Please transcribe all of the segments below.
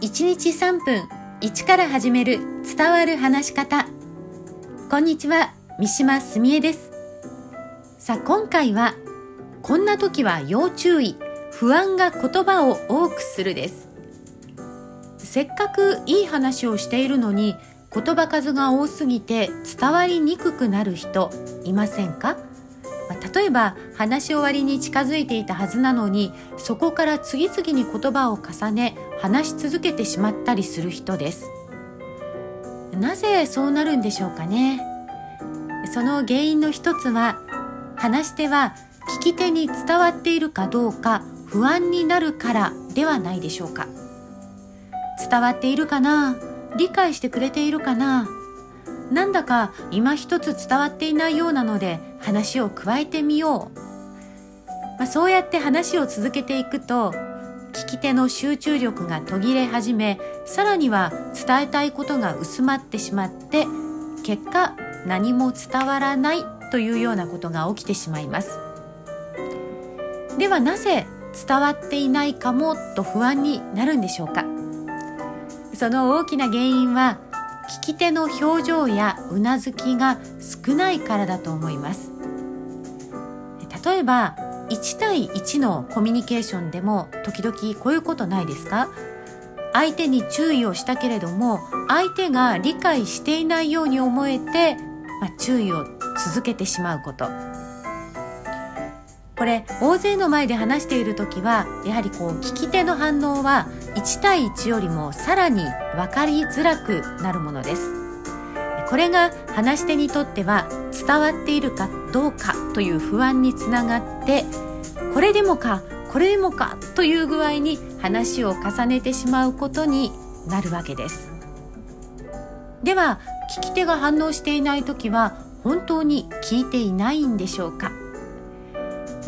1日3分1から始める伝わる話し方。こんにちは三島澄江です。さあ今回はこんな時は要注意不安が言葉を多くするです。せっかくいい話をしているのに言葉数が多すぎて伝わりにくくなる人いませんか？例えば話し終わりに近づいていたはずなのにそこから次々に言葉を重ね話し続けてしまったりする人です。なぜそうなるんでしょうかね。その原因の一つは話し手は聞き手に伝わっているかどうか不安になるからではないでしょうか。伝わっているかな？理解してくれているかな？なんだか今一つ伝わっていないようなので話を加えてみよう、まあ、そうやって話を続けていくと聞き手の集中力が途切れ始めさらには伝えたいことが薄まってしまって結果何も伝わらないというようなことが起きてしまいます。ではなぜ伝わっていないかもと不安になるんでしょうか。その大きな原因は聞き手の表情やうなずきが少ないからだと思います。例えば1対1のコミュニケーションでも時々こういうことないですか？相手に注意をしたけれども相手が理解していないように思えて、まあ、注意を続けてしまうこと。これ大勢の前で話している時はやはりこう聞き手の反応は1対1よりもさらに分かりづらくなるものです。これが話し手にとっては伝わっているかどうかという不安につながってこれでもかこれでもかという具合に話を重ねてしまうことになるわけです。では聞き手が反応していない時は本当に聞いていないんでしょうか？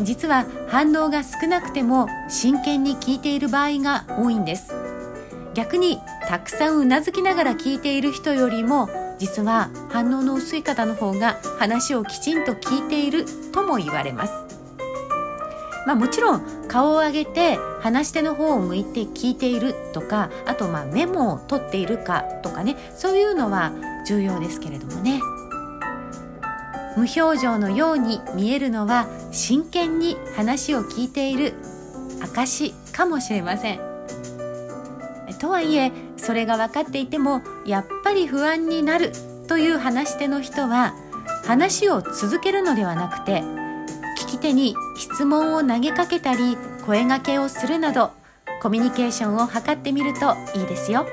実は反応が少なくても真剣に聞いている場合が多いんです。逆にたくさんうなずきながら聞いている人よりも実は反応の薄い方の方が話をきちんと聞いているとも言われます。まあもちろん顔を上げて話し手の方を向いて聞いているとかあとまあメモを取っているかとかねそういうのは重要ですけれどもね。無表情のように見えるのは真剣に話を聞いている証かもしれませんとはいえそれが分かっていてもやっぱり不安になるという話し手の人は話を続けるのではなくて聞き手に質問を投げかけたり声がけをするなどコミュニケーションを図ってみるといいですよ。